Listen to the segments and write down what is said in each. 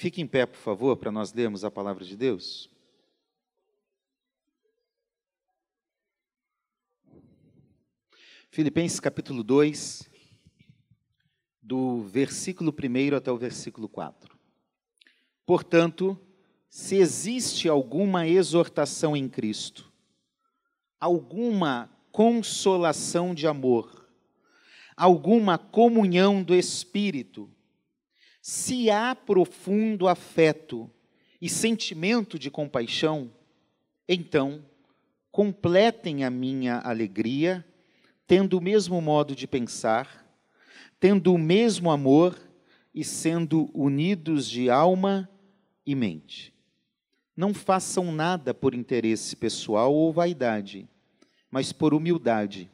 Fique em pé, por favor, para nós lermos a palavra de Deus. Filipenses capítulo 2, do versículo 1 até o versículo 4. Portanto, se existe alguma exortação em Cristo, alguma consolação de amor, alguma comunhão do Espírito, se há profundo afeto e sentimento de compaixão, então completem a minha alegria tendo o mesmo modo de pensar, tendo o mesmo amor e sendo unidos de alma e mente. Não façam nada por interesse pessoal ou vaidade, mas por humildade,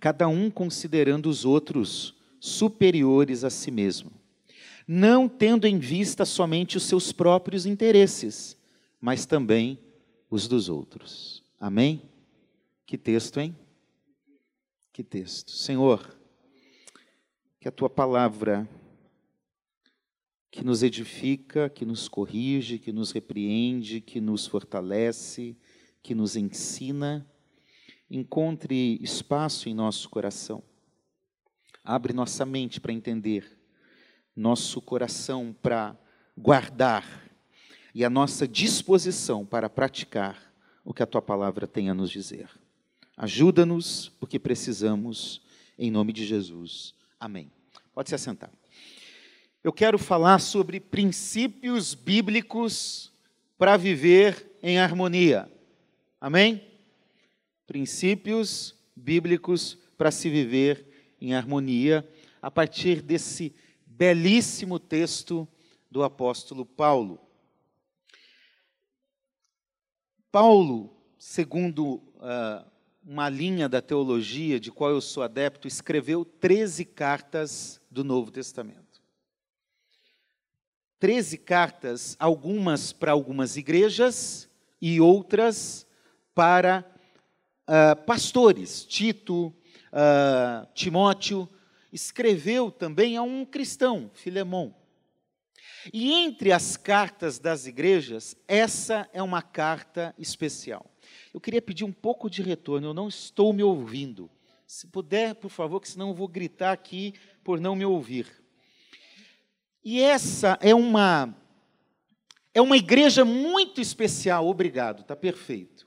cada um considerando os outros superiores a si mesmo, não tendo em vista somente os seus próprios interesses, mas também os dos outros. Amém? Que texto, hein? Que texto. Senhor, que a tua palavra, que nos edifica, que nos corrige, que nos repreende, que nos fortalece, que nos ensina, encontre espaço em nosso coração. Abre nossa mente para entender, nosso coração para guardar e a nossa disposição para praticar o que a tua palavra tem a nos dizer. Ajuda-nos, porque precisamos, em nome de Jesus. Amém. Pode se assentar. Eu quero falar sobre princípios bíblicos para viver em harmonia. Amém? Princípios bíblicos para se viver em harmonia, a partir desse belíssimo texto do apóstolo Paulo. Paulo, segundo uh, uma linha da teologia de qual eu sou adepto, escreveu 13 cartas do Novo Testamento. 13 cartas, algumas para algumas igrejas e outras para uh, pastores. Tito, uh, Timóteo, escreveu também a um cristão, Filemão. E entre as cartas das igrejas, essa é uma carta especial. Eu queria pedir um pouco de retorno, eu não estou me ouvindo. Se puder, por favor, que senão eu vou gritar aqui por não me ouvir. E essa é uma é uma igreja muito especial, obrigado, está perfeito.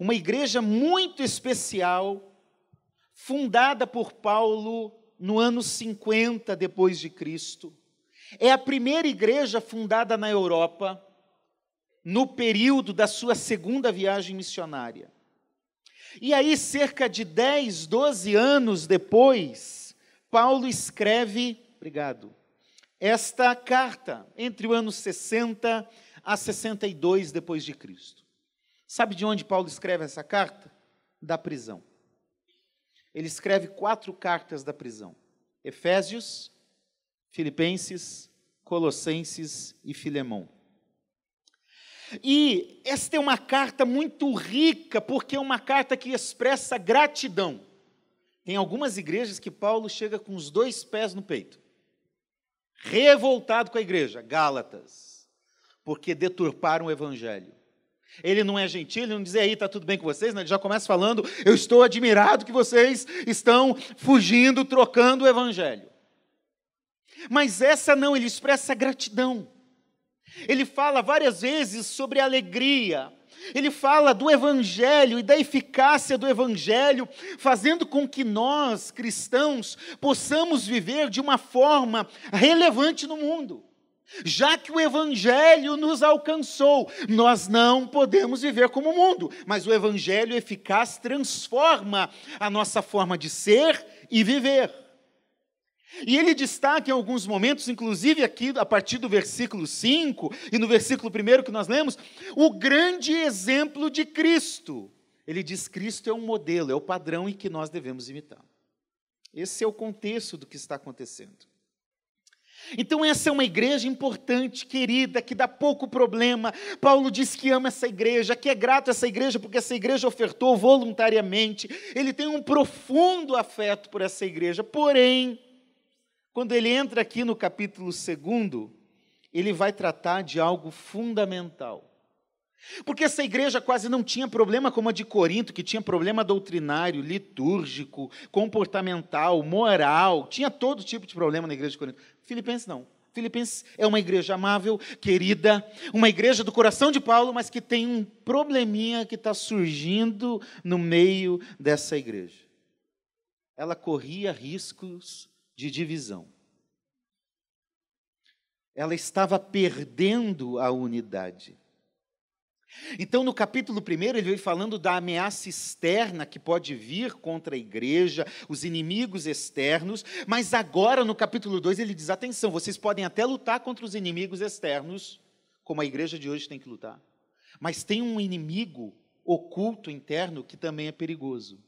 Uma igreja muito especial, fundada por Paulo no ano 50 depois de Cristo. É a primeira igreja fundada na Europa no período da sua segunda viagem missionária. E aí, cerca de 10, 12 anos depois, Paulo escreve, obrigado, esta carta, entre o ano 60 a 62 depois de Cristo. Sabe de onde Paulo escreve essa carta? Da prisão. Ele escreve quatro cartas da prisão: Efésios, Filipenses, Colossenses e Filemão. E esta é uma carta muito rica, porque é uma carta que expressa gratidão. Tem algumas igrejas que Paulo chega com os dois pés no peito, revoltado com a igreja, Gálatas, porque deturparam o evangelho. Ele não é gentil, ele não diz aí, está tudo bem com vocês, né? ele já começa falando, eu estou admirado que vocês estão fugindo, trocando o evangelho. Mas essa não, ele expressa gratidão. Ele fala várias vezes sobre alegria. Ele fala do Evangelho e da eficácia do Evangelho, fazendo com que nós, cristãos, possamos viver de uma forma relevante no mundo. Já que o Evangelho nos alcançou, nós não podemos viver como o mundo, mas o Evangelho eficaz transforma a nossa forma de ser e viver. E ele destaca em alguns momentos, inclusive aqui a partir do versículo 5 e no versículo 1 que nós lemos, o grande exemplo de Cristo. Ele diz: Cristo é um modelo, é o padrão em que nós devemos imitar. Esse é o contexto do que está acontecendo. Então, essa é uma igreja importante, querida, que dá pouco problema. Paulo diz que ama essa igreja, que é grato a essa igreja, porque essa igreja ofertou voluntariamente. Ele tem um profundo afeto por essa igreja. Porém, quando ele entra aqui no capítulo 2, ele vai tratar de algo fundamental. Porque essa igreja quase não tinha problema como a de Corinto, que tinha problema doutrinário, litúrgico, comportamental, moral, tinha todo tipo de problema na igreja de Corinto. Filipenses não. Filipenses é uma igreja amável, querida, uma igreja do coração de Paulo, mas que tem um probleminha que está surgindo no meio dessa igreja. Ela corria riscos de divisão. Ela estava perdendo a unidade. Então, no capítulo 1, ele vem falando da ameaça externa que pode vir contra a igreja, os inimigos externos, mas agora, no capítulo 2, ele diz: atenção, vocês podem até lutar contra os inimigos externos, como a igreja de hoje tem que lutar, mas tem um inimigo oculto interno que também é perigoso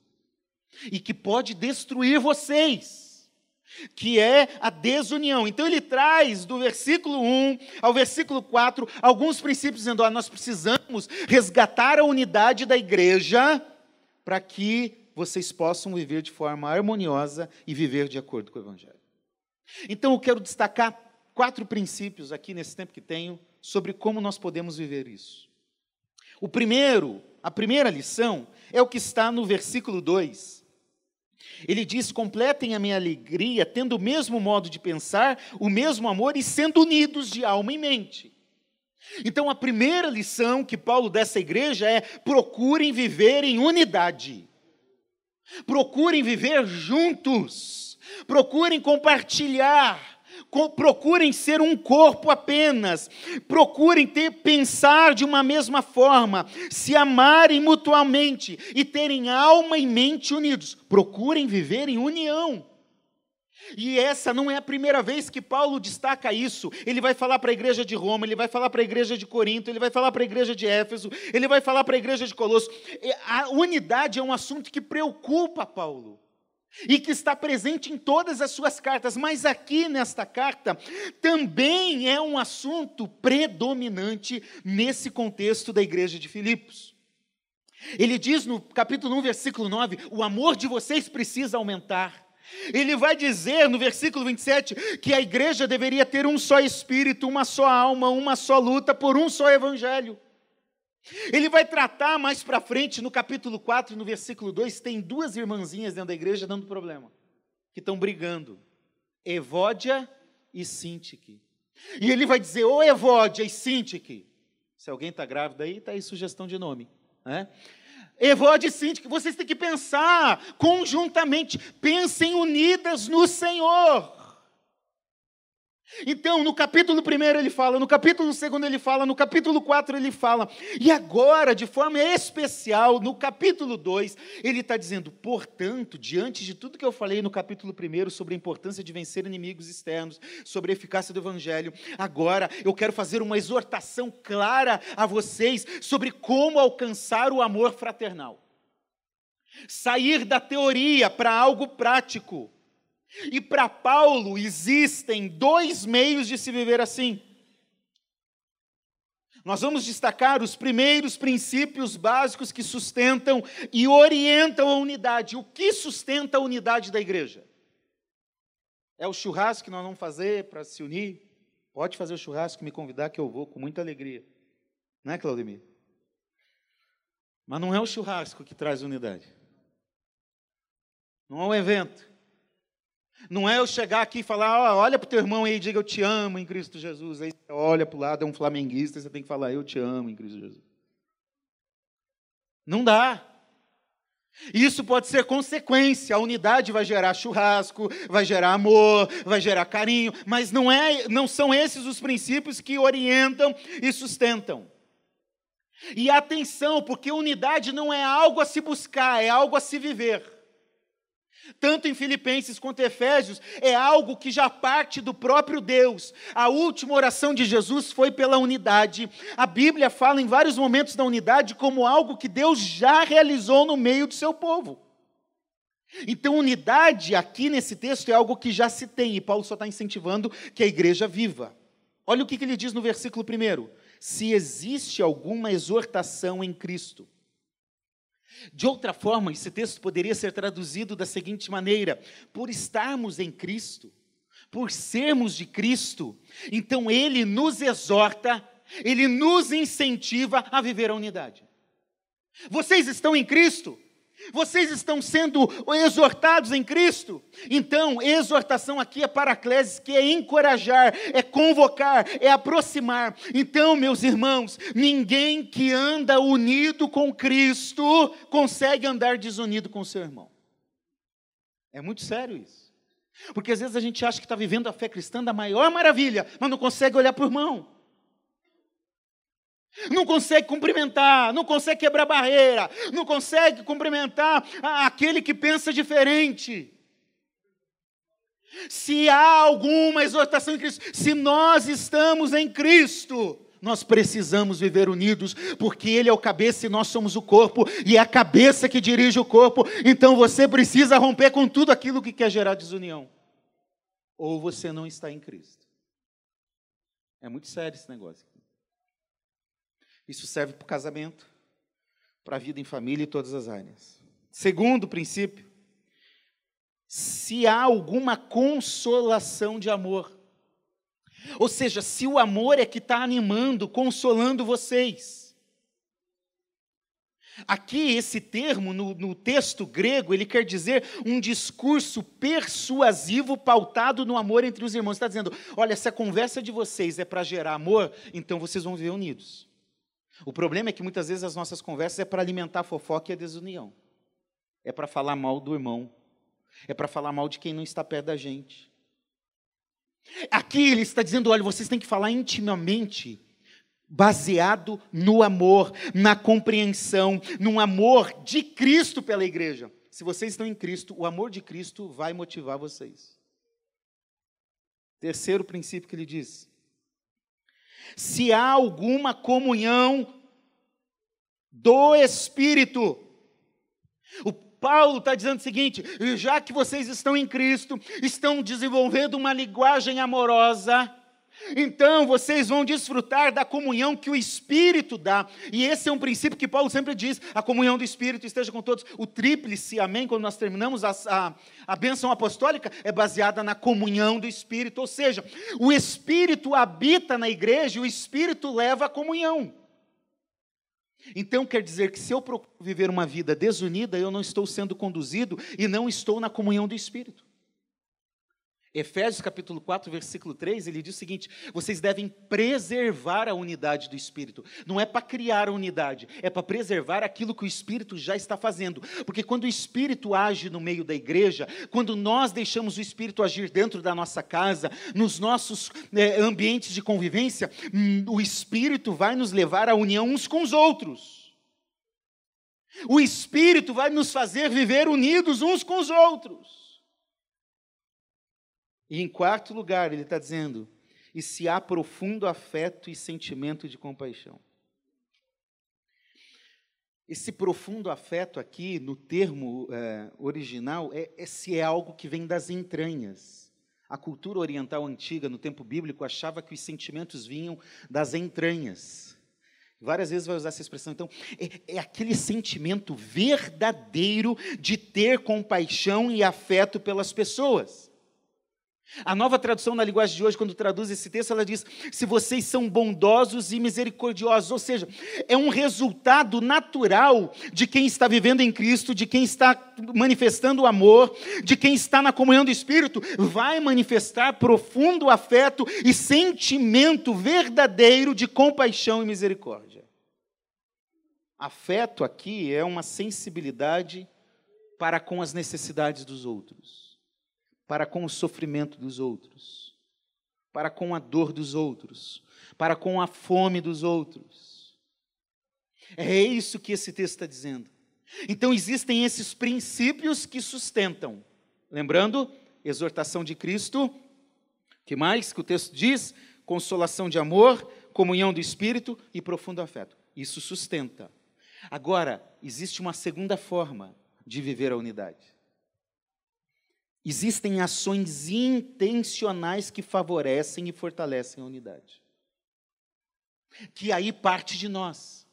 e que pode destruir vocês que é a desunião. Então ele traz do versículo 1 ao versículo 4 alguns princípios dizendo: nós precisamos resgatar a unidade da igreja para que vocês possam viver de forma harmoniosa e viver de acordo com o evangelho. Então eu quero destacar quatro princípios aqui nesse tempo que tenho sobre como nós podemos viver isso. O primeiro, a primeira lição é o que está no versículo 2 ele diz: completem a minha alegria, tendo o mesmo modo de pensar, o mesmo amor e sendo unidos de alma e mente. Então, a primeira lição que Paulo dessa igreja é: procurem viver em unidade, procurem viver juntos, procurem compartilhar, procurem ser um corpo apenas, procurem ter, pensar de uma mesma forma, se amarem mutuamente e terem alma e mente unidos. Procurem viver em união. E essa não é a primeira vez que Paulo destaca isso. Ele vai falar para a igreja de Roma, ele vai falar para a igreja de Corinto, ele vai falar para a igreja de Éfeso, ele vai falar para a igreja de Colosso. A unidade é um assunto que preocupa Paulo e que está presente em todas as suas cartas, mas aqui nesta carta também é um assunto predominante nesse contexto da igreja de Filipos. Ele diz no capítulo 1, versículo 9: o amor de vocês precisa aumentar. Ele vai dizer no versículo 27 que a igreja deveria ter um só espírito, uma só alma, uma só luta por um só evangelho. Ele vai tratar mais para frente, no capítulo 4, no versículo 2, tem duas irmãzinhas dentro da igreja dando problema, que estão brigando. Evódia e Sintique. E ele vai dizer, ô Evódia e Sintique. Se alguém está grávida aí, está aí sugestão de nome. Né? Evódia e Sintique, vocês têm que pensar conjuntamente, pensem unidas no Senhor. Então, no capítulo 1 ele fala, no capítulo 2 ele fala, no capítulo 4 ele fala, e agora, de forma especial, no capítulo 2, ele está dizendo: portanto, diante de tudo que eu falei no capítulo 1 sobre a importância de vencer inimigos externos, sobre a eficácia do evangelho, agora eu quero fazer uma exortação clara a vocês sobre como alcançar o amor fraternal. Sair da teoria para algo prático e para Paulo existem dois meios de se viver assim. Nós vamos destacar os primeiros princípios básicos que sustentam e orientam a unidade. O que sustenta a unidade da igreja? É o churrasco que nós vamos fazer para se unir? Pode fazer o churrasco, me convidar que eu vou com muita alegria. Não é, Claudemir? Mas não é o churrasco que traz unidade. Não é o evento. Não é eu chegar aqui e falar, oh, olha para o teu irmão aí e diga eu te amo em Cristo Jesus. Aí você olha para o lado, é um flamenguista, você tem que falar eu te amo em Cristo Jesus. Não dá. Isso pode ser consequência. A unidade vai gerar churrasco, vai gerar amor, vai gerar carinho, mas não, é, não são esses os princípios que orientam e sustentam. E atenção, porque unidade não é algo a se buscar, é algo a se viver tanto em Filipenses quanto em Efésios, é algo que já parte do próprio Deus. A última oração de Jesus foi pela unidade. A Bíblia fala em vários momentos da unidade como algo que Deus já realizou no meio do seu povo. Então, unidade aqui nesse texto é algo que já se tem, e Paulo só está incentivando que a igreja viva. Olha o que ele diz no versículo 1: Se existe alguma exortação em Cristo, de outra forma, esse texto poderia ser traduzido da seguinte maneira: por estarmos em Cristo, por sermos de Cristo, então Ele nos exorta, Ele nos incentiva a viver a unidade. Vocês estão em Cristo? Vocês estão sendo exortados em Cristo? Então, exortação aqui é paraclesis, que é encorajar, é convocar, é aproximar. Então, meus irmãos, ninguém que anda unido com Cristo consegue andar desunido com seu irmão. É muito sério isso. Porque às vezes a gente acha que está vivendo a fé cristã da maior maravilha, mas não consegue olhar para o irmão. Não consegue cumprimentar, não consegue quebrar barreira, não consegue cumprimentar aquele que pensa diferente. Se há alguma exortação em Cristo, se nós estamos em Cristo, nós precisamos viver unidos, porque Ele é o cabeça e nós somos o corpo, e é a cabeça que dirige o corpo, então você precisa romper com tudo aquilo que quer gerar desunião. Ou você não está em Cristo. É muito sério esse negócio. Isso serve para o casamento, para a vida em família e todas as áreas. Segundo princípio, se há alguma consolação de amor. Ou seja, se o amor é que está animando, consolando vocês. Aqui, esse termo, no, no, texto grego, ele quer dizer um discurso persuasivo pautado no amor entre os irmãos. Está dizendo: olha, se a conversa de vocês é para gerar amor, então vocês vão viver unidos. O problema é que muitas vezes as nossas conversas é para alimentar a fofoca e a desunião. É para falar mal do irmão. É para falar mal de quem não está perto da gente. Aqui ele está dizendo: olha, vocês têm que falar intimamente, baseado no amor, na compreensão, num amor de Cristo pela igreja. Se vocês estão em Cristo, o amor de Cristo vai motivar vocês. Terceiro princípio que ele diz: se há alguma comunhão do Espírito. O Paulo está dizendo o seguinte: já que vocês estão em Cristo, estão desenvolvendo uma linguagem amorosa, então vocês vão desfrutar da comunhão que o Espírito dá. E esse é um princípio que Paulo sempre diz: a comunhão do Espírito esteja com todos. O tríplice, amém, quando nós terminamos a, a, a bênção apostólica, é baseada na comunhão do Espírito. Ou seja, o Espírito habita na igreja e o Espírito leva a comunhão. Então quer dizer que se eu viver uma vida desunida, eu não estou sendo conduzido e não estou na comunhão do Espírito. Efésios capítulo 4, versículo 3, ele diz o seguinte: vocês devem preservar a unidade do Espírito. Não é para criar a unidade, é para preservar aquilo que o Espírito já está fazendo. Porque quando o Espírito age no meio da igreja, quando nós deixamos o Espírito agir dentro da nossa casa, nos nossos é, ambientes de convivência, o Espírito vai nos levar à união uns com os outros. O Espírito vai nos fazer viver unidos uns com os outros. E em quarto lugar, ele está dizendo: e se há profundo afeto e sentimento de compaixão. Esse profundo afeto aqui, no termo é, original, é, é se é algo que vem das entranhas. A cultura oriental antiga, no tempo bíblico, achava que os sentimentos vinham das entranhas. Várias vezes vai usar essa expressão. Então, é, é, aquele sentimento verdadeiro de ter compaixão e afeto pelas pessoas. A nova tradução na linguagem de hoje, quando traduz esse texto, ela diz: se vocês são bondosos e misericordiosos, ou seja, é um resultado natural de quem está vivendo em Cristo, de quem está manifestando o amor, de quem está na comunhão do Espírito, vai manifestar profundo afeto e sentimento verdadeiro de compaixão e misericórdia. Afeto aqui é uma sensibilidade para com as necessidades dos outros para com o sofrimento dos outros, para com a dor dos outros, para com a fome dos outros. É isso que esse texto está dizendo. Então existem esses princípios que sustentam. Lembrando, exortação de Cristo, que mais que o texto diz? Consolação de amor, comunhão do espírito e profundo afeto. Isso sustenta. Agora, existe uma segunda forma de viver a unidade. Existem ações intencionais que favorecem e fortalecem a unidade. Que aí parte de nós.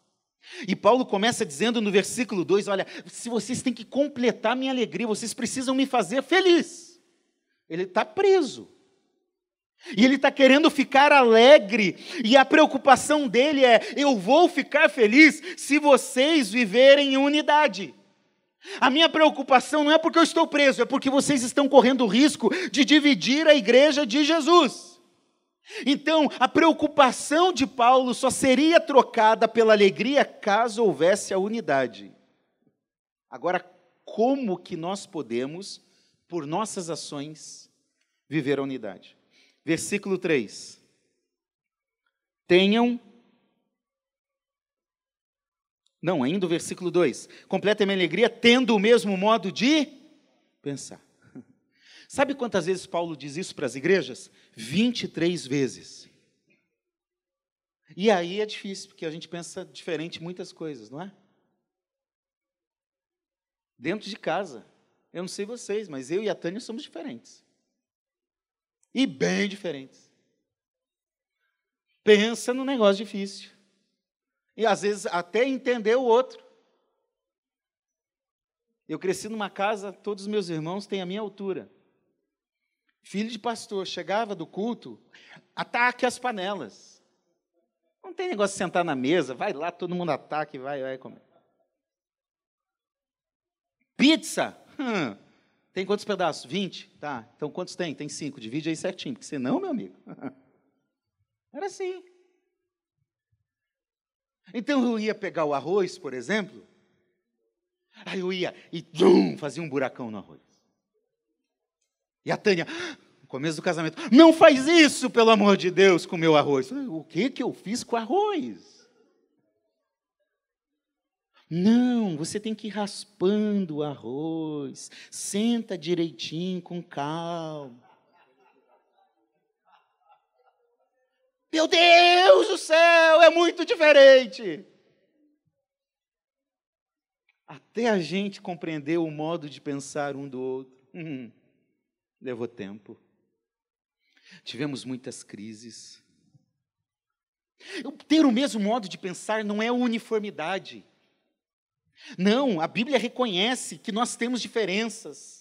E Paulo começa dizendo no versículo 2: Olha, se vocês têm que completar minha alegria, vocês precisam me fazer feliz. Ele está preso. E ele está querendo ficar alegre, e a preocupação dele é: eu vou ficar feliz se vocês viverem em unidade. A minha preocupação não é porque eu estou preso, é porque vocês estão correndo o risco de dividir a igreja de Jesus. Então, a preocupação de Paulo só seria trocada pela alegria caso houvesse a unidade. Agora, como que nós podemos, por nossas ações, viver a unidade? Versículo 3. Tenham. Não, ainda o versículo 2. Completa a minha alegria tendo o mesmo modo de pensar. Sabe quantas vezes Paulo diz isso para as igrejas? 23 vezes. E aí é difícil, porque a gente pensa diferente muitas coisas, não é? Dentro de casa. Eu não sei vocês, mas eu e a Tânia somos diferentes. E bem diferentes. Pensa no negócio difícil. E às vezes até entender o outro. Eu cresci numa casa, todos os meus irmãos têm a minha altura. Filho de pastor, chegava do culto, ataque as panelas. Não tem negócio de sentar na mesa, vai lá, todo mundo ataca e vai, vai comer. Pizza. Hum, tem quantos pedaços? 20? Tá. Então quantos tem? Tem cinco. Divide aí certinho, porque senão, meu amigo. Era assim. Então eu ia pegar o arroz, por exemplo. Aí eu ia e tum, fazia um buracão no arroz. E a Tânia, no começo do casamento, não faz isso, pelo amor de Deus, com o meu arroz. O que que eu fiz com o arroz? Não, você tem que ir raspando o arroz. Senta direitinho, com calma. Meu Deus do céu, é muito diferente. Até a gente compreender o modo de pensar um do outro. Hum, levou tempo. Tivemos muitas crises. Ter o mesmo modo de pensar não é uniformidade. Não, a Bíblia reconhece que nós temos diferenças.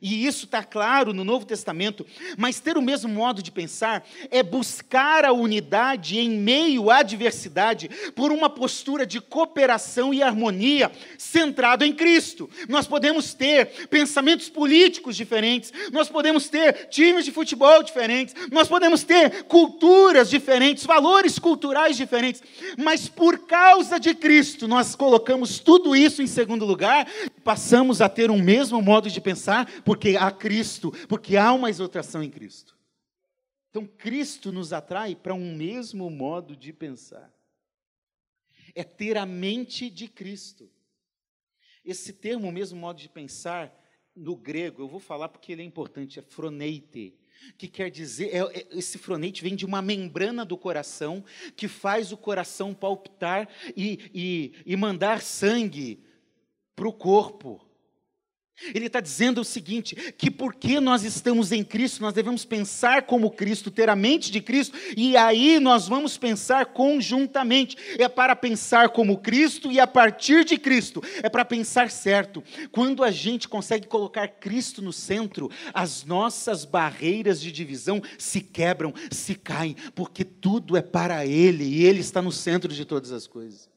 E isso está claro no Novo Testamento, mas ter o mesmo modo de pensar é buscar a unidade em meio à diversidade por uma postura de cooperação e harmonia centrado em Cristo. Nós podemos ter pensamentos políticos diferentes, nós podemos ter times de futebol diferentes, nós podemos ter culturas diferentes, valores culturais diferentes, mas por causa de Cristo nós colocamos tudo isso em segundo lugar, passamos a ter um mesmo modo de pensar porque há Cristo, porque há uma exaltação em Cristo. Então, Cristo nos atrai para um mesmo modo de pensar. É ter a mente de Cristo. Esse termo, o mesmo modo de pensar, no grego, eu vou falar porque ele é importante, é froneite, que quer dizer, é, é, esse froneite vem de uma membrana do coração que faz o coração palpitar e, e, e mandar sangue para o corpo. Ele está dizendo o seguinte: que porque nós estamos em Cristo, nós devemos pensar como Cristo, ter a mente de Cristo, e aí nós vamos pensar conjuntamente. É para pensar como Cristo e a partir de Cristo, é para pensar certo. Quando a gente consegue colocar Cristo no centro, as nossas barreiras de divisão se quebram, se caem, porque tudo é para Ele e Ele está no centro de todas as coisas.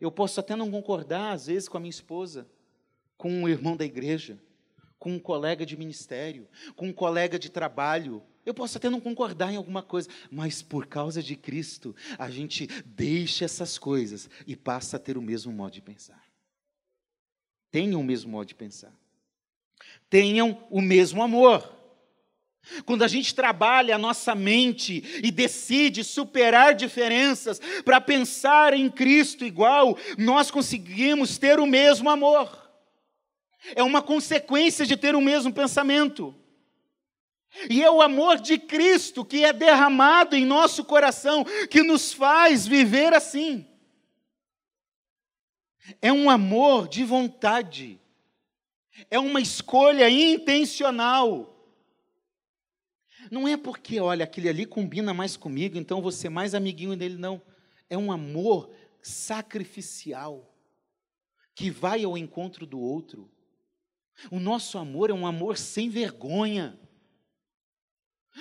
Eu posso até não concordar, às vezes, com a minha esposa com um irmão da igreja, com um colega de ministério, com um colega de trabalho. Eu posso até não concordar em alguma coisa, mas por causa de Cristo, a gente deixa essas coisas e passa a ter o mesmo modo de pensar. Tenham o mesmo modo de pensar. Tenham o mesmo amor. Quando a gente trabalha a nossa mente e decide superar diferenças para pensar em Cristo igual, nós conseguimos ter o mesmo amor é uma consequência de ter o mesmo pensamento. E é o amor de Cristo que é derramado em nosso coração que nos faz viver assim. É um amor de vontade, é uma escolha intencional. Não é porque, olha, aquele ali combina mais comigo, então você é mais amiguinho dele, não. É um amor sacrificial, que vai ao encontro do outro o nosso amor é um amor sem vergonha.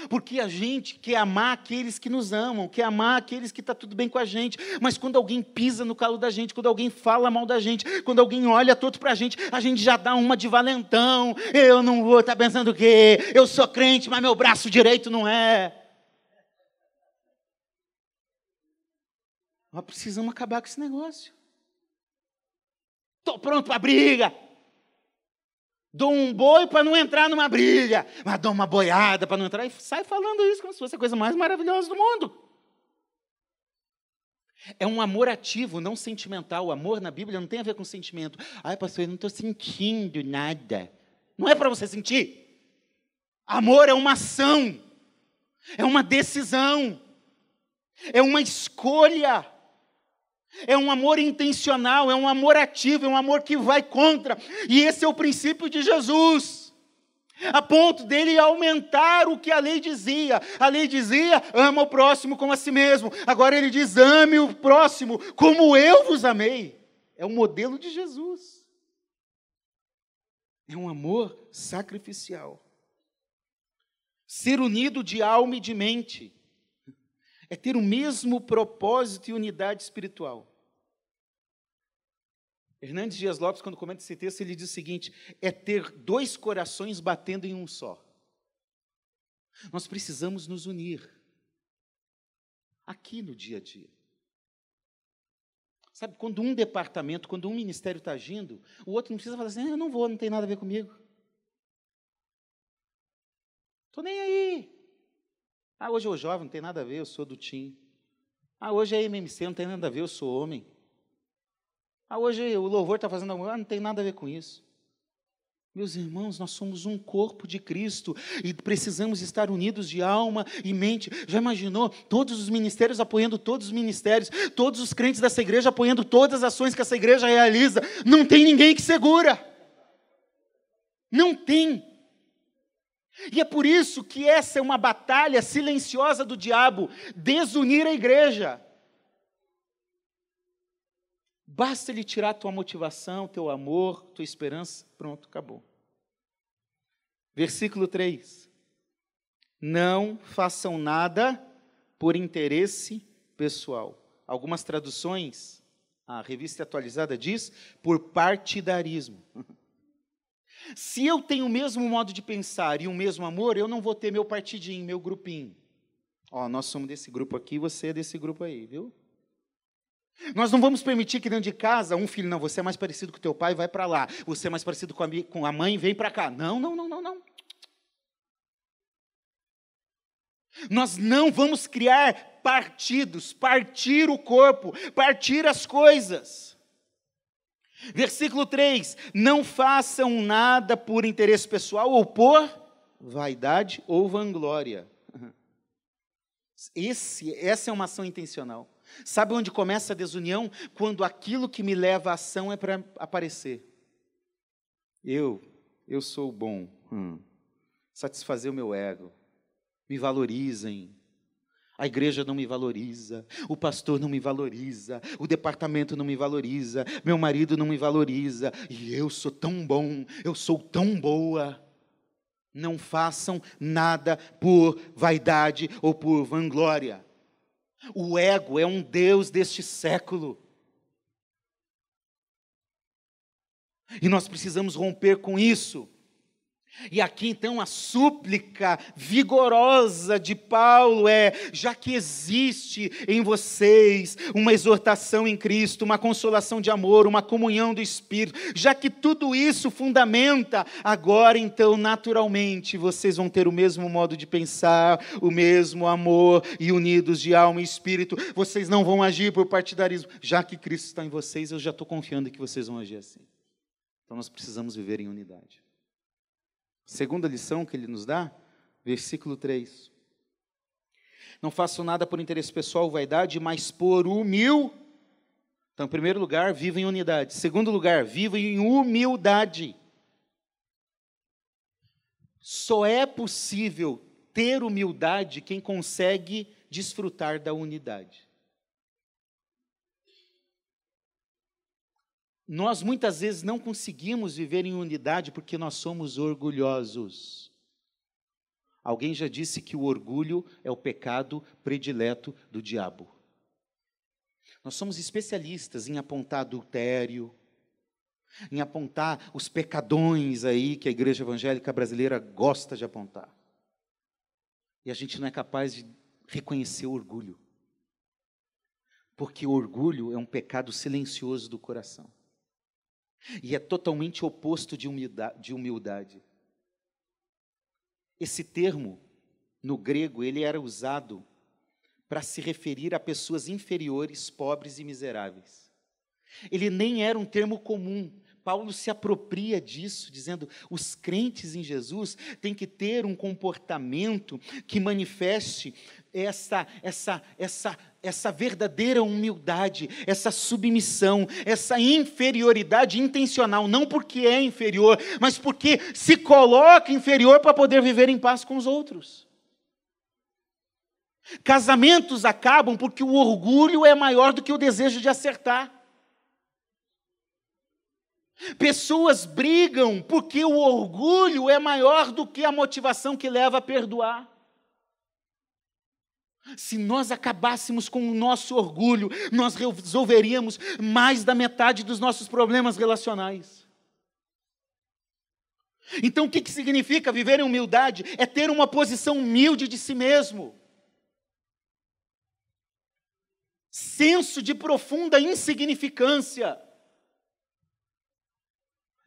Porque a gente quer amar aqueles que nos amam, quer amar aqueles que está tudo bem com a gente. Mas quando alguém pisa no calo da gente, quando alguém fala mal da gente, quando alguém olha todo para a gente, a gente já dá uma de valentão. Eu não vou estar tá pensando o quê? Eu sou crente, mas meu braço direito não é. Nós precisamos acabar com esse negócio. Estou pronto para a briga. Dou um boi para não entrar numa briga, mas dou uma boiada para não entrar e sai falando isso como se fosse a coisa mais maravilhosa do mundo. É um amor ativo, não sentimental. O amor na Bíblia não tem a ver com sentimento. Ai, pastor, eu não estou sentindo nada. Não é para você sentir. Amor é uma ação, é uma decisão, é uma escolha. É um amor intencional, é um amor ativo, é um amor que vai contra. E esse é o princípio de Jesus. A ponto dele aumentar o que a lei dizia. A lei dizia: ama o próximo como a si mesmo. Agora ele diz: ame o próximo como eu vos amei. É o modelo de Jesus. É um amor sacrificial. Ser unido de alma e de mente é ter o mesmo propósito e unidade espiritual. Hernandes Dias Lopes, quando comenta esse texto, ele diz o seguinte: é ter dois corações batendo em um só. Nós precisamos nos unir aqui no dia a dia. Sabe, quando um departamento, quando um ministério está agindo, o outro não precisa falar assim: ah, eu não vou, não tem nada a ver comigo. Estou nem aí. Ah, hoje o jovem, não tem nada a ver, eu sou do TIM. Ah, hoje é MMC, não tem nada a ver, eu sou homem. Ah, hoje o louvor está fazendo algo, ah, não tem nada a ver com isso. Meus irmãos, nós somos um corpo de Cristo e precisamos estar unidos de alma e mente. Já imaginou? Todos os ministérios apoiando todos os ministérios, todos os crentes dessa igreja apoiando todas as ações que essa igreja realiza. Não tem ninguém que segura. Não tem. E é por isso que essa é uma batalha silenciosa do diabo desunir a igreja. Basta ele tirar tua motivação, teu amor, tua esperança, pronto, acabou. Versículo 3. Não façam nada por interesse pessoal. Algumas traduções, a revista atualizada diz, por partidarismo. Se eu tenho o mesmo modo de pensar e o mesmo amor, eu não vou ter meu partidinho, meu grupinho. Ó, nós somos desse grupo aqui, você é desse grupo aí, viu? Nós não vamos permitir que dentro de casa um filho, não, você é mais parecido com teu pai, vai para lá. Você é mais parecido com a, com a mãe, vem para cá. Não, não, não, não, não. Nós não vamos criar partidos, partir o corpo, partir as coisas. Versículo 3: Não façam nada por interesse pessoal ou por vaidade ou vanglória. Esse, essa é uma ação intencional. Sabe onde começa a desunião? Quando aquilo que me leva à ação é para aparecer. Eu, eu sou bom. Hum. Satisfazer o meu ego. Me valorizem, a igreja não me valoriza, o pastor não me valoriza, o departamento não me valoriza, meu marido não me valoriza, e eu sou tão bom, eu sou tão boa. Não façam nada por vaidade ou por vanglória. O ego é um Deus deste século. E nós precisamos romper com isso. E aqui então a súplica vigorosa de Paulo é: já que existe em vocês uma exortação em Cristo, uma consolação de amor, uma comunhão do Espírito, já que tudo isso fundamenta, agora então naturalmente vocês vão ter o mesmo modo de pensar, o mesmo amor e unidos de alma e espírito, vocês não vão agir por partidarismo, já que Cristo está em vocês, eu já estou confiando que vocês vão agir assim. Então nós precisamos viver em unidade. Segunda lição que ele nos dá, versículo 3. Não façam nada por interesse pessoal ou vaidade, mas por humil. Então, em primeiro lugar, viva em unidade. Segundo lugar, viva em humildade. Só é possível ter humildade quem consegue desfrutar da unidade. Nós muitas vezes não conseguimos viver em unidade porque nós somos orgulhosos. Alguém já disse que o orgulho é o pecado predileto do diabo. Nós somos especialistas em apontar adultério, em apontar os pecadões aí que a igreja evangélica brasileira gosta de apontar. E a gente não é capaz de reconhecer o orgulho. Porque o orgulho é um pecado silencioso do coração. E é totalmente oposto de humildade. Esse termo, no grego, ele era usado para se referir a pessoas inferiores, pobres e miseráveis. Ele nem era um termo comum. Paulo se apropria disso, dizendo: os crentes em Jesus têm que ter um comportamento que manifeste essa, essa, essa, essa verdadeira humildade, essa submissão, essa inferioridade intencional, não porque é inferior, mas porque se coloca inferior para poder viver em paz com os outros. Casamentos acabam porque o orgulho é maior do que o desejo de acertar. Pessoas brigam porque o orgulho é maior do que a motivação que leva a perdoar. Se nós acabássemos com o nosso orgulho, nós resolveríamos mais da metade dos nossos problemas relacionais. Então, o que, que significa viver em humildade? É ter uma posição humilde de si mesmo. senso de profunda insignificância.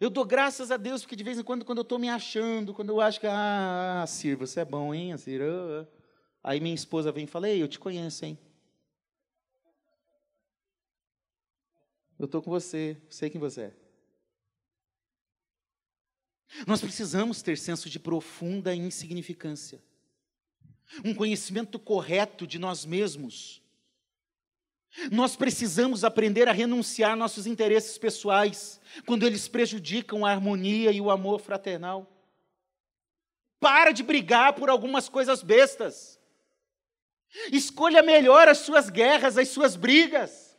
Eu dou graças a Deus, porque de vez em quando, quando eu estou me achando, quando eu acho que, ah, Cir, você é bom, hein, Cir? Aí minha esposa vem e fala, ei, eu te conheço, hein? Eu estou com você, sei quem você é. Nós precisamos ter senso de profunda insignificância, um conhecimento correto de nós mesmos, nós precisamos aprender a renunciar nossos interesses pessoais quando eles prejudicam a harmonia e o amor fraternal. Para de brigar por algumas coisas bestas. Escolha melhor as suas guerras, as suas brigas.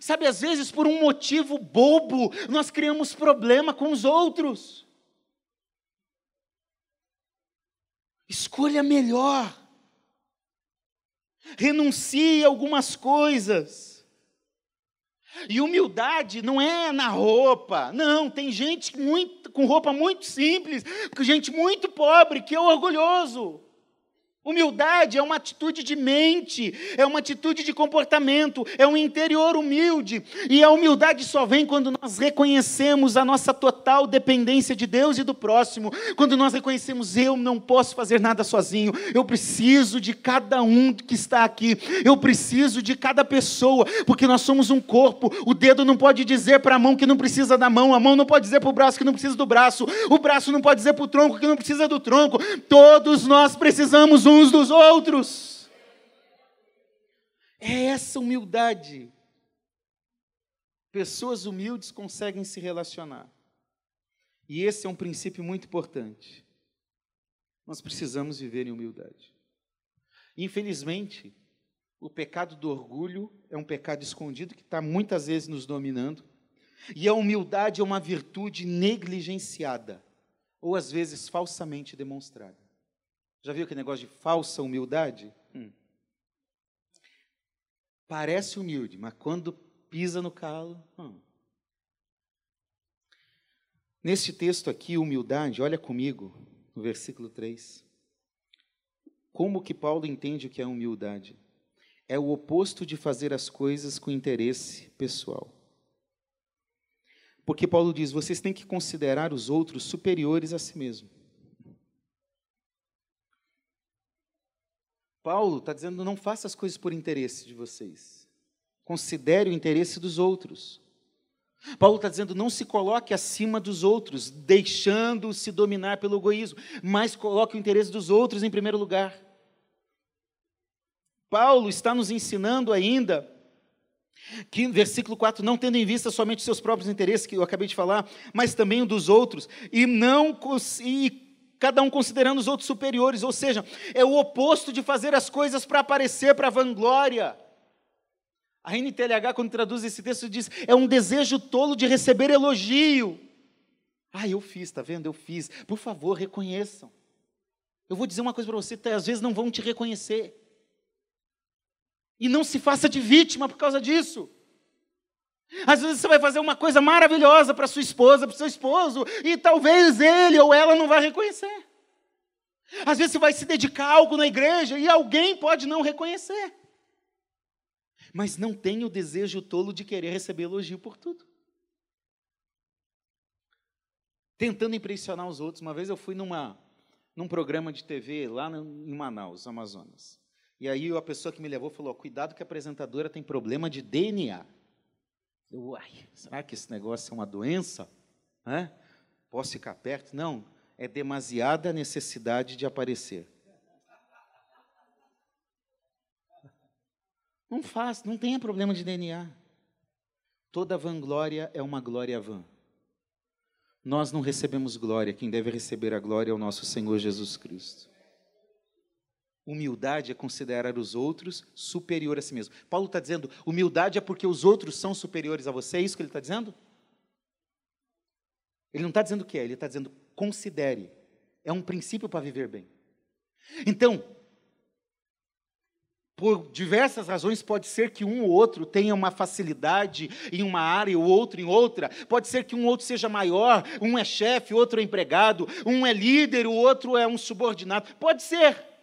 Sabe, às vezes por um motivo bobo, nós criamos problema com os outros. Escolha melhor renuncie algumas coisas. E humildade não é na roupa, não, tem gente muito, com roupa muito simples, gente muito pobre que é orgulhoso. Humildade é uma atitude de mente, é uma atitude de comportamento, é um interior humilde. E a humildade só vem quando nós reconhecemos a nossa total dependência de Deus e do próximo. Quando nós reconhecemos, eu não posso fazer nada sozinho, eu preciso de cada um que está aqui, eu preciso de cada pessoa, porque nós somos um corpo. O dedo não pode dizer para a mão que não precisa da mão, a mão não pode dizer para o braço que não precisa do braço, o braço não pode dizer para o tronco que não precisa do tronco. Todos nós precisamos um uns dos outros. É essa humildade. Pessoas humildes conseguem se relacionar. E esse é um princípio muito importante. Nós precisamos viver em humildade. Infelizmente, o pecado do orgulho é um pecado escondido que está muitas vezes nos dominando. E a humildade é uma virtude negligenciada, ou às vezes falsamente demonstrada. Já viu aquele negócio de falsa humildade? Hum. Parece humilde, mas quando pisa no calo. Hum. Neste texto aqui, humildade, olha comigo, no versículo 3. Como que Paulo entende o que é humildade? É o oposto de fazer as coisas com interesse pessoal. Porque Paulo diz: vocês têm que considerar os outros superiores a si mesmo. Paulo está dizendo: não faça as coisas por interesse de vocês. Considere o interesse dos outros. Paulo está dizendo: não se coloque acima dos outros, deixando-se dominar pelo egoísmo, mas coloque o interesse dos outros em primeiro lugar. Paulo está nos ensinando ainda que, versículo 4, não tendo em vista somente os seus próprios interesses, que eu acabei de falar, mas também o dos outros, e não e cada um considerando os outros superiores, ou seja, é o oposto de fazer as coisas para aparecer, para vanglória. A NTLH, quando traduz esse texto, diz: é um desejo tolo de receber elogio. Ah, eu fiz, está vendo? Eu fiz. Por favor, reconheçam. Eu vou dizer uma coisa para você, às vezes não vão te reconhecer. E não se faça de vítima por causa disso. Às vezes você vai fazer uma coisa maravilhosa para sua esposa, para seu esposo, e talvez ele ou ela não vai reconhecer. Às vezes você vai se dedicar a algo na igreja e alguém pode não reconhecer. Mas não tenha o desejo tolo de querer receber elogio por tudo. Tentando impressionar os outros. Uma vez eu fui numa, num programa de TV lá em Manaus, Amazonas. E aí a pessoa que me levou falou: cuidado que a apresentadora tem problema de DNA. Uai, será que esse negócio é uma doença? Posso ficar perto? Não, é demasiada necessidade de aparecer. Não faz, não tenha problema de DNA. Toda vanglória é uma glória vã. Nós não recebemos glória, quem deve receber a glória é o nosso Senhor Jesus Cristo. Humildade é considerar os outros superior a si mesmo. Paulo está dizendo, humildade é porque os outros são superiores a você, é isso que ele está dizendo? Ele não está dizendo o que é, ele está dizendo considere. É um princípio para viver bem. Então, por diversas razões, pode ser que um ou outro tenha uma facilidade em uma área e o outro em outra. Pode ser que um outro seja maior, um é chefe, outro é empregado, um é líder, o outro é um subordinado. Pode ser.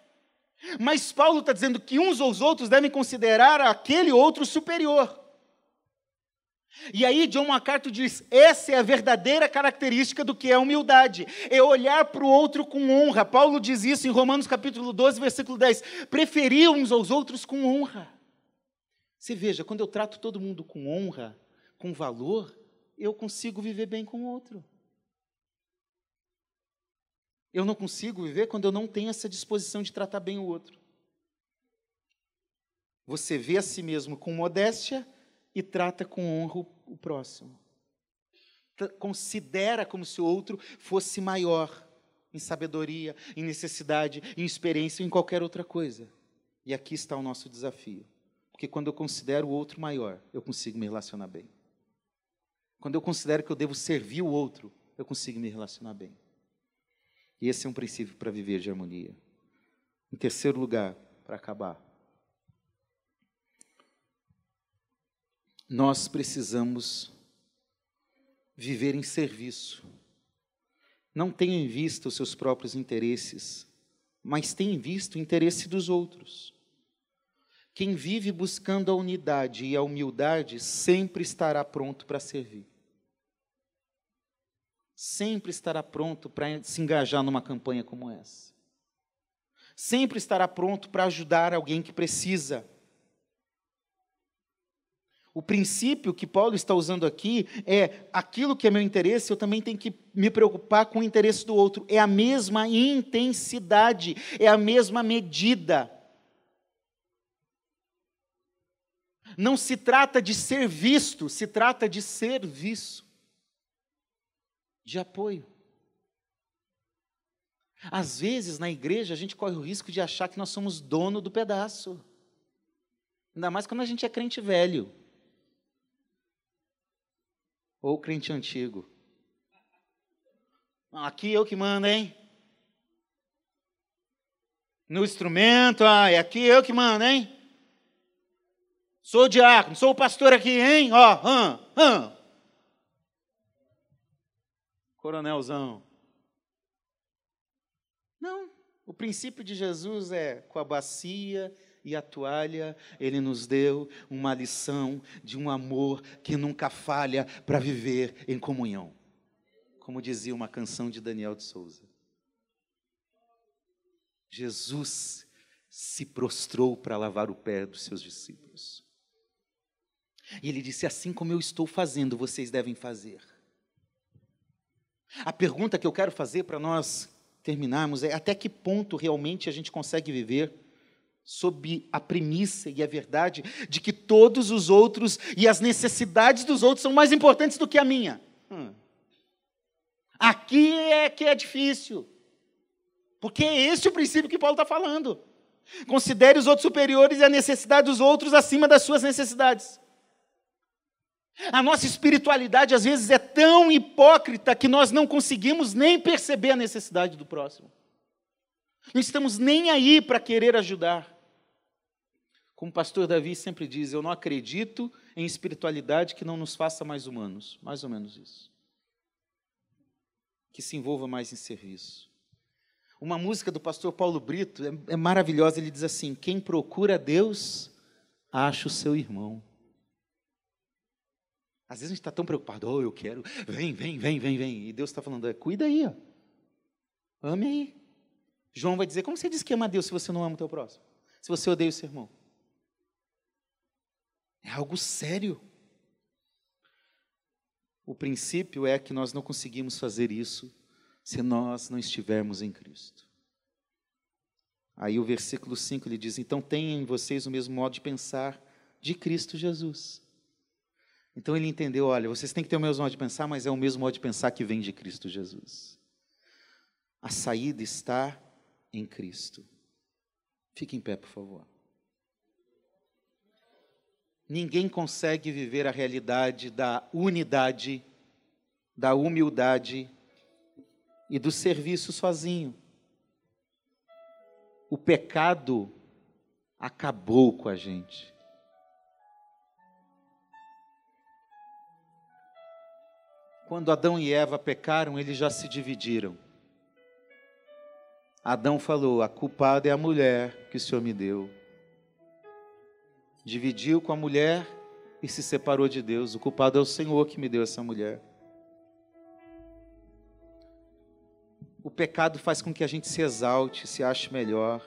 Mas Paulo está dizendo que uns ou os outros devem considerar aquele outro superior. E aí John MacArthur diz: essa é a verdadeira característica do que é humildade, é olhar para o outro com honra. Paulo diz isso em Romanos capítulo 12, versículo 10: preferir uns aos outros com honra. Você veja, quando eu trato todo mundo com honra, com valor, eu consigo viver bem com o outro. Eu não consigo viver quando eu não tenho essa disposição de tratar bem o outro. Você vê a si mesmo com modéstia e trata com honra o próximo. Considera como se o outro fosse maior em sabedoria, em necessidade, em experiência, em qualquer outra coisa. E aqui está o nosso desafio. Porque quando eu considero o outro maior, eu consigo me relacionar bem. Quando eu considero que eu devo servir o outro, eu consigo me relacionar bem. E esse é um princípio para viver de harmonia. Em terceiro lugar, para acabar, nós precisamos viver em serviço. Não tenha em vista os seus próprios interesses, mas tenha em vista o interesse dos outros. Quem vive buscando a unidade e a humildade sempre estará pronto para servir sempre estará pronto para se engajar numa campanha como essa. Sempre estará pronto para ajudar alguém que precisa. O princípio que Paulo está usando aqui é aquilo que é meu interesse, eu também tenho que me preocupar com o interesse do outro. É a mesma intensidade, é a mesma medida. Não se trata de ser visto, se trata de serviço de apoio. Às vezes, na igreja, a gente corre o risco de achar que nós somos dono do pedaço. Ainda mais quando a gente é crente velho. Ou crente antigo. Aqui eu que mando, hein? No instrumento, ah, é aqui eu que mando, hein? Sou o diácono, sou o pastor aqui, hein? Ó, hum, hum coronelzão. Não, o princípio de Jesus é com a bacia e a toalha, ele nos deu uma lição de um amor que nunca falha para viver em comunhão. Como dizia uma canção de Daniel de Souza. Jesus se prostrou para lavar o pé dos seus discípulos. E ele disse: Assim como eu estou fazendo, vocês devem fazer. A pergunta que eu quero fazer para nós terminarmos é: até que ponto realmente a gente consegue viver sob a premissa e a verdade de que todos os outros e as necessidades dos outros são mais importantes do que a minha? Hum. Aqui é que é difícil, porque é esse o princípio que Paulo está falando. Considere os outros superiores e a necessidade dos outros acima das suas necessidades. A nossa espiritualidade às vezes é tão hipócrita que nós não conseguimos nem perceber a necessidade do próximo. Não estamos nem aí para querer ajudar. Como o pastor Davi sempre diz, eu não acredito em espiritualidade que não nos faça mais humanos. Mais ou menos isso. Que se envolva mais em serviço. Uma música do pastor Paulo Brito é, é maravilhosa. Ele diz assim: Quem procura Deus, acha o seu irmão. Às vezes a gente está tão preocupado, oh, eu quero, vem, vem, vem, vem, vem. E Deus está falando, é, cuida aí, ó. ame aí. João vai dizer, como você diz que ama Deus se você não ama o teu próximo? Se você odeia o seu irmão? É algo sério. O princípio é que nós não conseguimos fazer isso se nós não estivermos em Cristo. Aí o versículo 5 ele diz: Então tenham em vocês o mesmo modo de pensar de Cristo Jesus. Então ele entendeu: olha, vocês têm que ter o mesmo modo de pensar, mas é o mesmo modo de pensar que vem de Cristo Jesus. A saída está em Cristo. Fique em pé, por favor. Ninguém consegue viver a realidade da unidade, da humildade e do serviço sozinho. O pecado acabou com a gente. Quando Adão e Eva pecaram, eles já se dividiram. Adão falou: A culpada é a mulher que o Senhor me deu dividiu com a mulher e se separou de Deus. O culpado é o Senhor que me deu essa mulher. O pecado faz com que a gente se exalte, se ache melhor.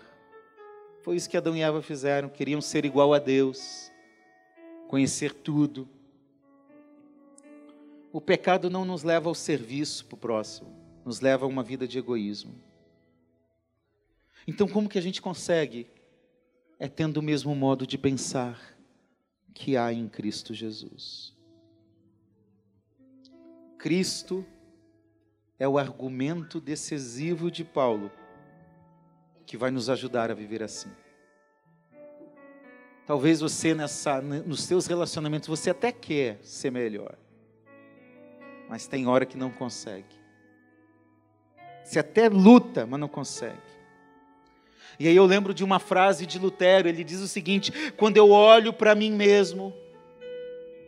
Foi isso que Adão e Eva fizeram, queriam ser igual a Deus, conhecer tudo. O pecado não nos leva ao serviço para o próximo, nos leva a uma vida de egoísmo. Então, como que a gente consegue é tendo o mesmo modo de pensar que há em Cristo Jesus. Cristo é o argumento decisivo de Paulo que vai nos ajudar a viver assim. Talvez você nessa, nos seus relacionamentos você até quer ser melhor, mas tem hora que não consegue. Você até luta, mas não consegue. E aí eu lembro de uma frase de Lutero, ele diz o seguinte: quando eu olho para mim mesmo,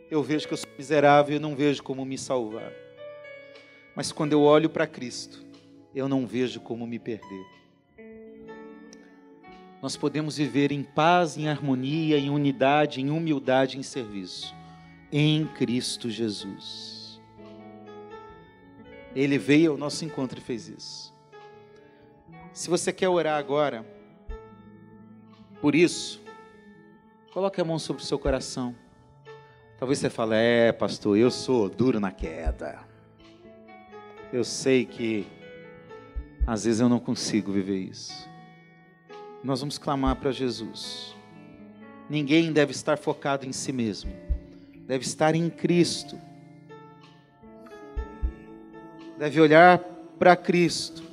eu vejo que eu sou miserável e não vejo como me salvar. Mas quando eu olho para Cristo, eu não vejo como me perder. Nós podemos viver em paz, em harmonia, em unidade, em humildade, em serviço, em Cristo Jesus. Ele veio ao nosso encontro e fez isso. Se você quer orar agora, por isso, coloque a mão sobre o seu coração. Talvez você fale, é, pastor, eu sou duro na queda. Eu sei que às vezes eu não consigo viver isso. Nós vamos clamar para Jesus. Ninguém deve estar focado em si mesmo, deve estar em Cristo. Deve olhar para Cristo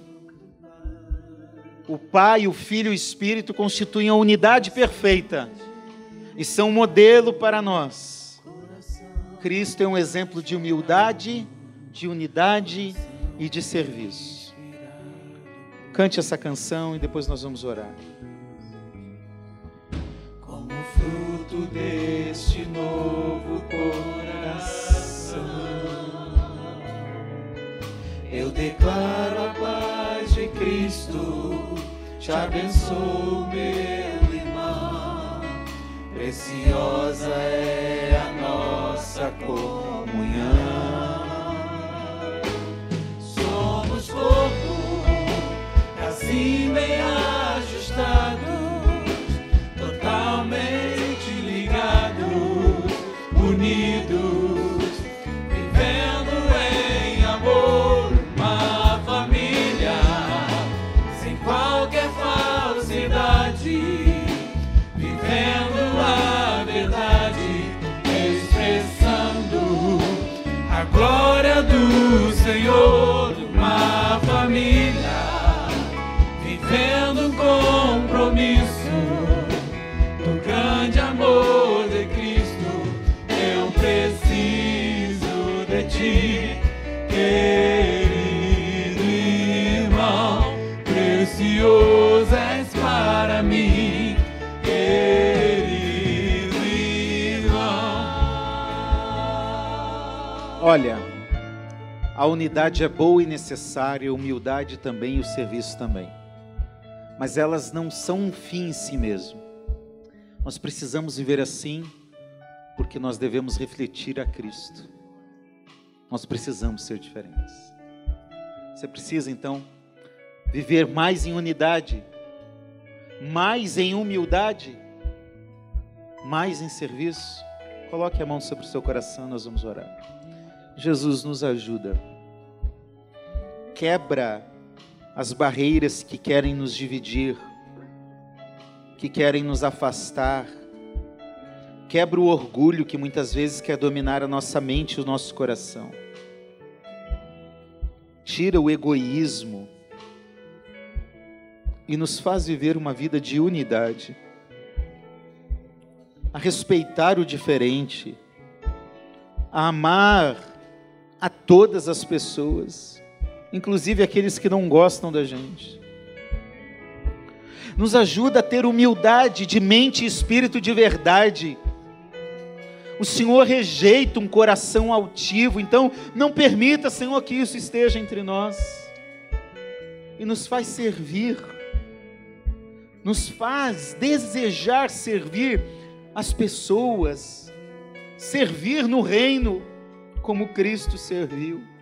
o Pai, o Filho e o Espírito constituem a unidade perfeita e são um modelo para nós. Cristo é um exemplo de humildade, de unidade e de serviço. Cante essa canção e depois nós vamos orar. Como fruto deste novo coração, eu declaro a paz de Cristo te abençoo, meu irmão. Preciosa é a nossa comunhão. Somos corpo, assim bem ajustado, totalmente ligados, unidos. A unidade é boa e necessária, a humildade também e o serviço também. Mas elas não são um fim em si mesmo. Nós precisamos viver assim porque nós devemos refletir a Cristo. Nós precisamos ser diferentes. Você precisa então viver mais em unidade, mais em humildade, mais em serviço. Coloque a mão sobre o seu coração, nós vamos orar. Jesus nos ajuda. Quebra as barreiras que querem nos dividir, que querem nos afastar. Quebra o orgulho que muitas vezes quer dominar a nossa mente e o nosso coração. Tira o egoísmo e nos faz viver uma vida de unidade, a respeitar o diferente, a amar a todas as pessoas, inclusive aqueles que não gostam da gente. Nos ajuda a ter humildade de mente e espírito de verdade. O Senhor rejeita um coração altivo, então não permita, Senhor, que isso esteja entre nós. E nos faz servir, nos faz desejar servir as pessoas, servir no reino como Cristo serviu.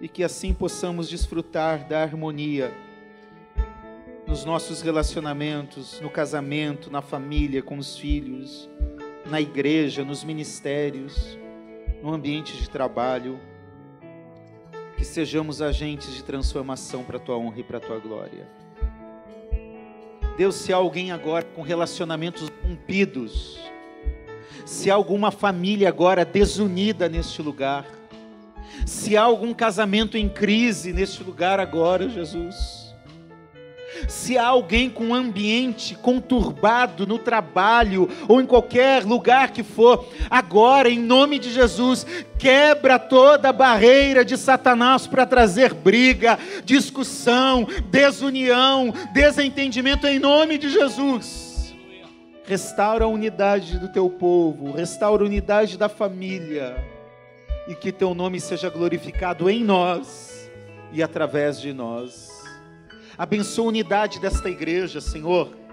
E que assim possamos desfrutar da harmonia nos nossos relacionamentos, no casamento, na família, com os filhos, na igreja, nos ministérios, no ambiente de trabalho. Que sejamos agentes de transformação para a tua honra e para a tua glória. Deus, se há alguém agora com relacionamentos rompidos, se há alguma família agora desunida neste lugar, se há algum casamento em crise neste lugar agora, Jesus, se há alguém com um ambiente conturbado no trabalho ou em qualquer lugar que for, agora, em nome de Jesus, quebra toda a barreira de Satanás para trazer briga, discussão, desunião, desentendimento, em nome de Jesus. Restaura a unidade do teu povo, restaura a unidade da família, e que teu nome seja glorificado em nós e através de nós. Abençoa a unidade desta igreja, Senhor.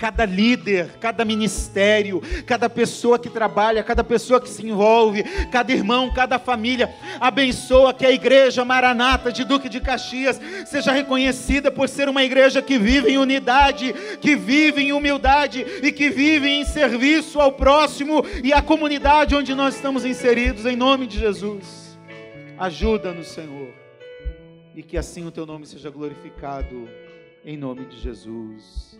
Cada líder, cada ministério, cada pessoa que trabalha, cada pessoa que se envolve, cada irmão, cada família, abençoa que a igreja Maranata de Duque de Caxias seja reconhecida por ser uma igreja que vive em unidade, que vive em humildade e que vive em serviço ao próximo e à comunidade onde nós estamos inseridos, em nome de Jesus. Ajuda-nos, Senhor e que assim o teu nome seja glorificado em nome de Jesus.